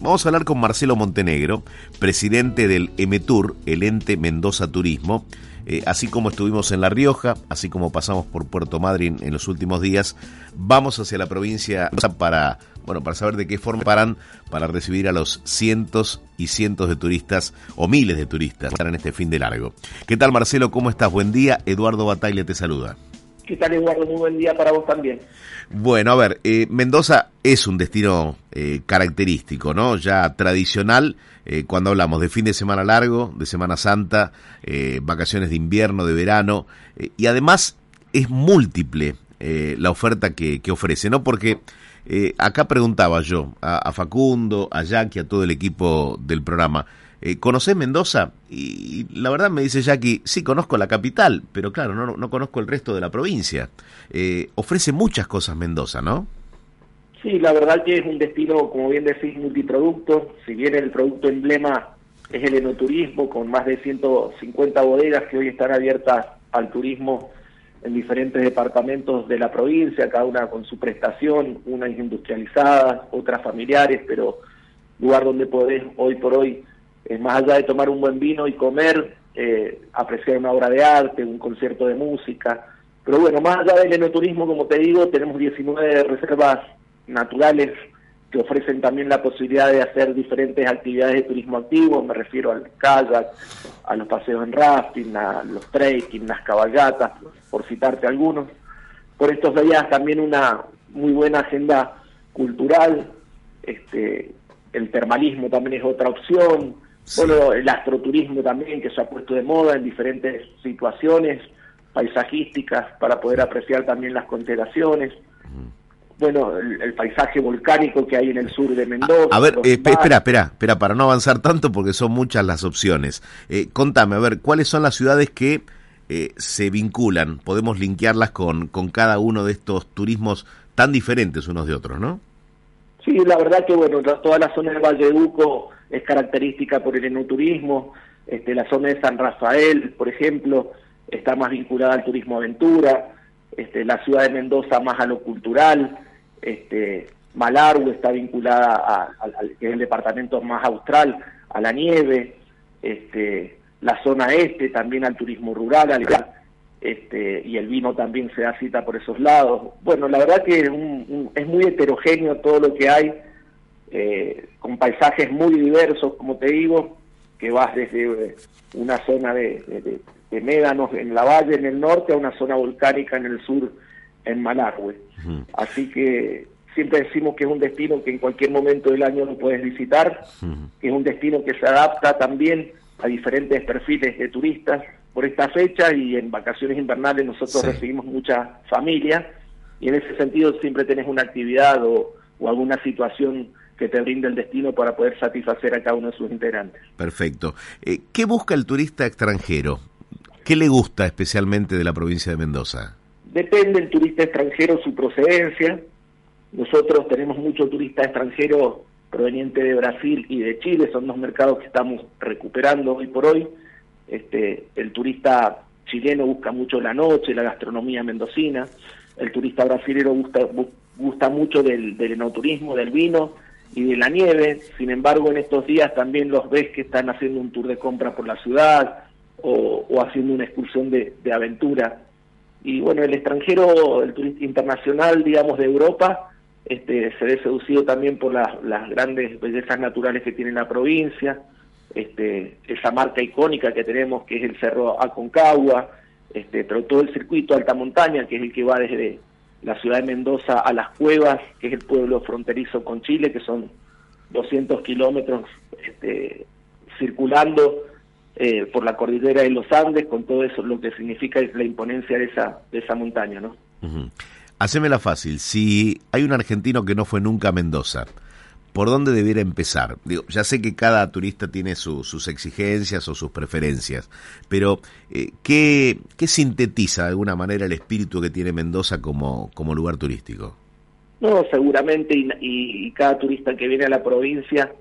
Vamos a hablar con Marcelo Montenegro, presidente del EMETUR, el ente Mendoza Turismo. Eh, así como estuvimos en La Rioja, así como pasamos por Puerto Madryn en los últimos días, vamos hacia la provincia para, bueno, para saber de qué forma paran para recibir a los cientos y cientos de turistas o miles de turistas que están en este fin de largo. ¿Qué tal Marcelo? ¿Cómo estás? Buen día. Eduardo Bataglia te saluda. ¿Qué tal Eduardo? Muy buen día para vos también. Bueno, a ver, eh, Mendoza es un destino eh, característico, ¿no? Ya tradicional eh, cuando hablamos de fin de semana largo, de Semana Santa, vacaciones de invierno, de verano, y además es múltiple la oferta que, ofrece, ¿no? Porque acá preguntaba yo a, a Facundo, a Jackie, a todo el equipo del programa, eh, ¿Conocés Mendoza? Y, la verdad me dice Jackie, sí, conozco la capital, pero claro, no, no conozco el resto de la provincia. Eh, ofrece muchas cosas Mendoza, ¿no? Sí, la verdad que es un destino, como bien decís, multiproducto. Si bien el producto emblema es el enoturismo, con más de 150 bodegas que hoy están abiertas al turismo en diferentes departamentos de la provincia, cada una con su prestación, unas industrializadas, otras familiares, pero lugar donde podés hoy por hoy eh, más allá de tomar un buen vino y comer, eh, apreciar una obra de arte, un concierto de música. Pero bueno, más allá del enoturismo, como te digo, tenemos 19 reservas naturales que ofrecen también la posibilidad de hacer diferentes actividades de turismo activo, me refiero al kayak, a los paseos en rafting, a los trekking, las cabalgatas, por citarte algunos. Por estos días también una muy buena agenda cultural, este, el termalismo también es otra opción, bueno, el astroturismo también, que se ha puesto de moda en diferentes situaciones paisajísticas para poder apreciar también las constelaciones. Bueno, el, paisaje volcánico que hay en el sur de Mendoza. A, ver, eh, espera, espera, espera, para no avanzar tanto porque son muchas las opciones. Eh, contame, a ver, ¿cuáles son las ciudades que eh, se vinculan? Podemos linkearlas con, con cada uno de estos turismos tan diferentes unos de otros, ¿no? Sí, la verdad que, bueno, toda la zona del Valle de Uco es característica por el enoturismo, este, la zona de San Rafael, por ejemplo, está más vinculada al turismo aventura, este, la ciudad de Mendoza más a lo cultural, este, está vinculada a, que es el departamento más austral, a la nieve, este, la zona este también al turismo rural, este, y el vino también se da cita por esos lados. Bueno, la verdad que es muy heterogéneo todo lo que hay eh, con paisajes muy diversos, como te digo, que vas desde eh, una zona de, médanos en la valle en el norte a una zona volcánica en el sur, en Malargüe. Así que siempre decimos que es un destino que en cualquier momento del año lo puedes visitar, que es un destino que se adapta también a diferentes perfiles de turistas por esta fecha y en vacaciones invernales nosotros recibimos muchas familias y en ese sentido siempre tenés una actividad o, o alguna situación que te brinde el destino para poder satisfacer a cada uno de sus integrantes. Perfecto. Eh, ¿Qué busca el turista extranjero? ¿Qué le gusta especialmente de la provincia de Mendoza? Depende del turista extranjero su procedencia. Nosotros tenemos mucho turista extranjero proveniente de Brasil y de Chile, son dos mercados que estamos recuperando hoy por hoy. Este, el turista chileno busca mucho la noche, la gastronomía mendocina, el turista brasilero gusta, gusta mucho del, del enoturismo, del vino, y de la nieve. Sin embargo, en estos días también los ves que están haciendo un tour de compra por la ciudad o, haciendo una excursión de, aventura. Y bueno, el extranjero, el turista internacional, digamos, de Europa, este, se ve seducido también por las, grandes bellezas naturales que tiene la provincia, este, esa marca icónica que tenemos que es el Cerro Aconcagua, este, pero todo el circuito alta montaña, que es el que va desde la ciudad de Mendoza a Las Cuevas, que es el pueblo fronterizo con Chile, que son 200 kilómetros este, circulando eh, por la cordillera de los Andes, con todo eso lo que significa la imponencia de esa, de esa montaña. ¿no? Hacémela fácil, si hay un argentino que no fue nunca a Mendoza, ¿por dónde debiera empezar? Digo, ya sé que cada turista tiene sus exigencias o sus preferencias, pero eh, ¿qué, sintetiza de alguna manera el espíritu que tiene Mendoza como, como lugar turístico? No, seguramente, y, cada turista que viene a la provincia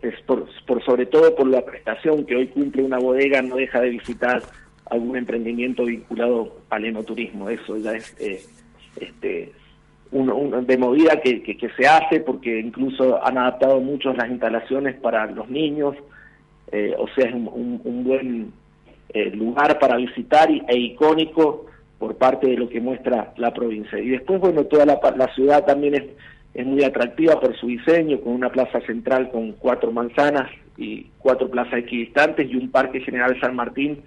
es por, por sobre todo por la prestación que hoy cumple una bodega, no deja de visitar algún emprendimiento vinculado al enoturismo. Eso ya es eh, este, un, de movida que, que, se hace porque incluso han adaptado muchos las instalaciones para los niños, eh, o sea, es un, un buen eh, lugar para visitar e icónico por parte de lo que muestra la provincia. Y después, bueno, toda la, la ciudad también es, es muy atractiva por su diseño, con una plaza central con cuatro manzanas y cuatro plazas equidistantes y un parque general San Martín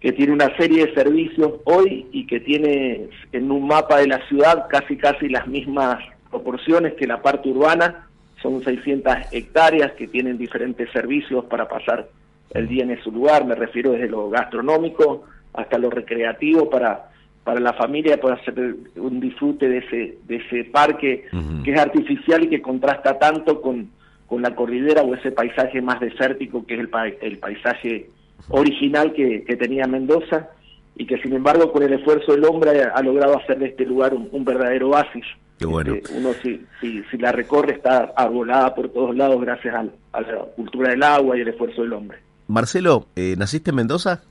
que tiene una serie de servicios hoy y que tiene en un mapa de la ciudad casi casi las mismas proporciones que la parte urbana, son 600 hectáreas que tienen diferentes servicios para pasar el día en su lugar, me refiero desde lo gastronómico hasta lo recreativo para para la familia poder hacer un disfrute de ese de ese parque que es artificial y que contrasta tanto con, con la cordillera o ese paisaje más desértico que es el, el paisaje original que, tenía Mendoza y que sin embargo con el esfuerzo del hombre ha, logrado hacer de este lugar un, verdadero oasis. bueno. Este, uno si, si, la recorre está arbolada por todos lados gracias a la cultura del agua y el esfuerzo del hombre. Marcelo, eh, ¿naciste en Mendoza?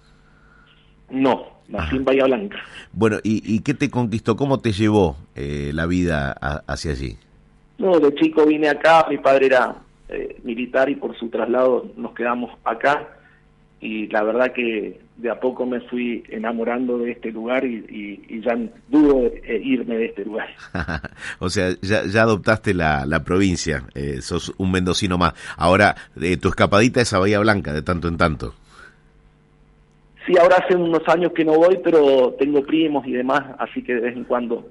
No, nací en Bahía Blanca. Bueno, ¿y, qué te conquistó? ¿Cómo te llevó eh, la vida hacia allí? No, de chico vine acá, mi padre era eh, militar y por su traslado nos quedamos acá y la verdad que de a poco me fui enamorando de este lugar y, ya dudo irme de este lugar. o sea, ya, ya adoptaste la, la provincia, eh, sos un mendocino más. Ahora, eh, tu escapadita es a Bahía Blanca de tanto en tanto. Sí, ahora hace unos años que no voy, pero tengo primos y demás, así que de vez en cuando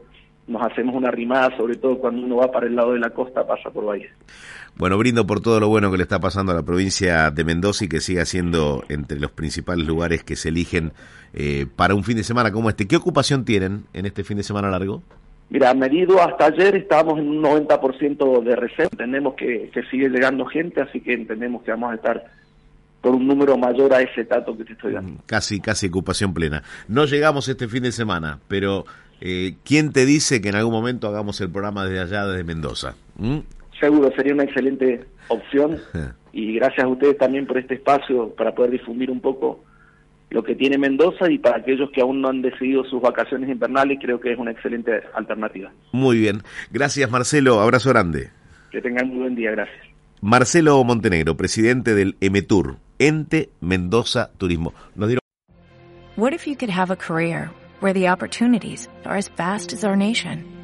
nos hacemos una rimada, sobre todo cuando uno va para el lado de la costa, pasa por Bahía. Bueno, brindo por todo lo bueno que le está pasando a la provincia de Mendoza y que siga siendo entre los principales lugares que se eligen eh, para un fin de semana como este. ¿Qué ocupación tienen en este fin de semana largo? Mira, medido hasta ayer estábamos en un 90% de reserva. Entendemos que, que sigue llegando gente, así que entendemos que vamos a estar por un número mayor a ese dato que te estoy dando. Mm, casi, casi ocupación plena. No llegamos este fin de semana, pero eh, ¿quién te dice que en algún momento hagamos el programa desde allá, desde Mendoza? ¿Mm? Seguro sería una excelente opción y gracias a ustedes también por este espacio para poder difundir un poco lo que tiene Mendoza y para aquellos que aún no han decidido sus vacaciones invernales creo que es una excelente alternativa. Muy bien, gracias Marcelo, abrazo grande. Que tengan muy buen día, gracias. Marcelo Montenegro, presidente del EMETUR, Ente Mendoza Turismo. Nos dieron... What if you could have a career where the opportunities are as vast as our nation?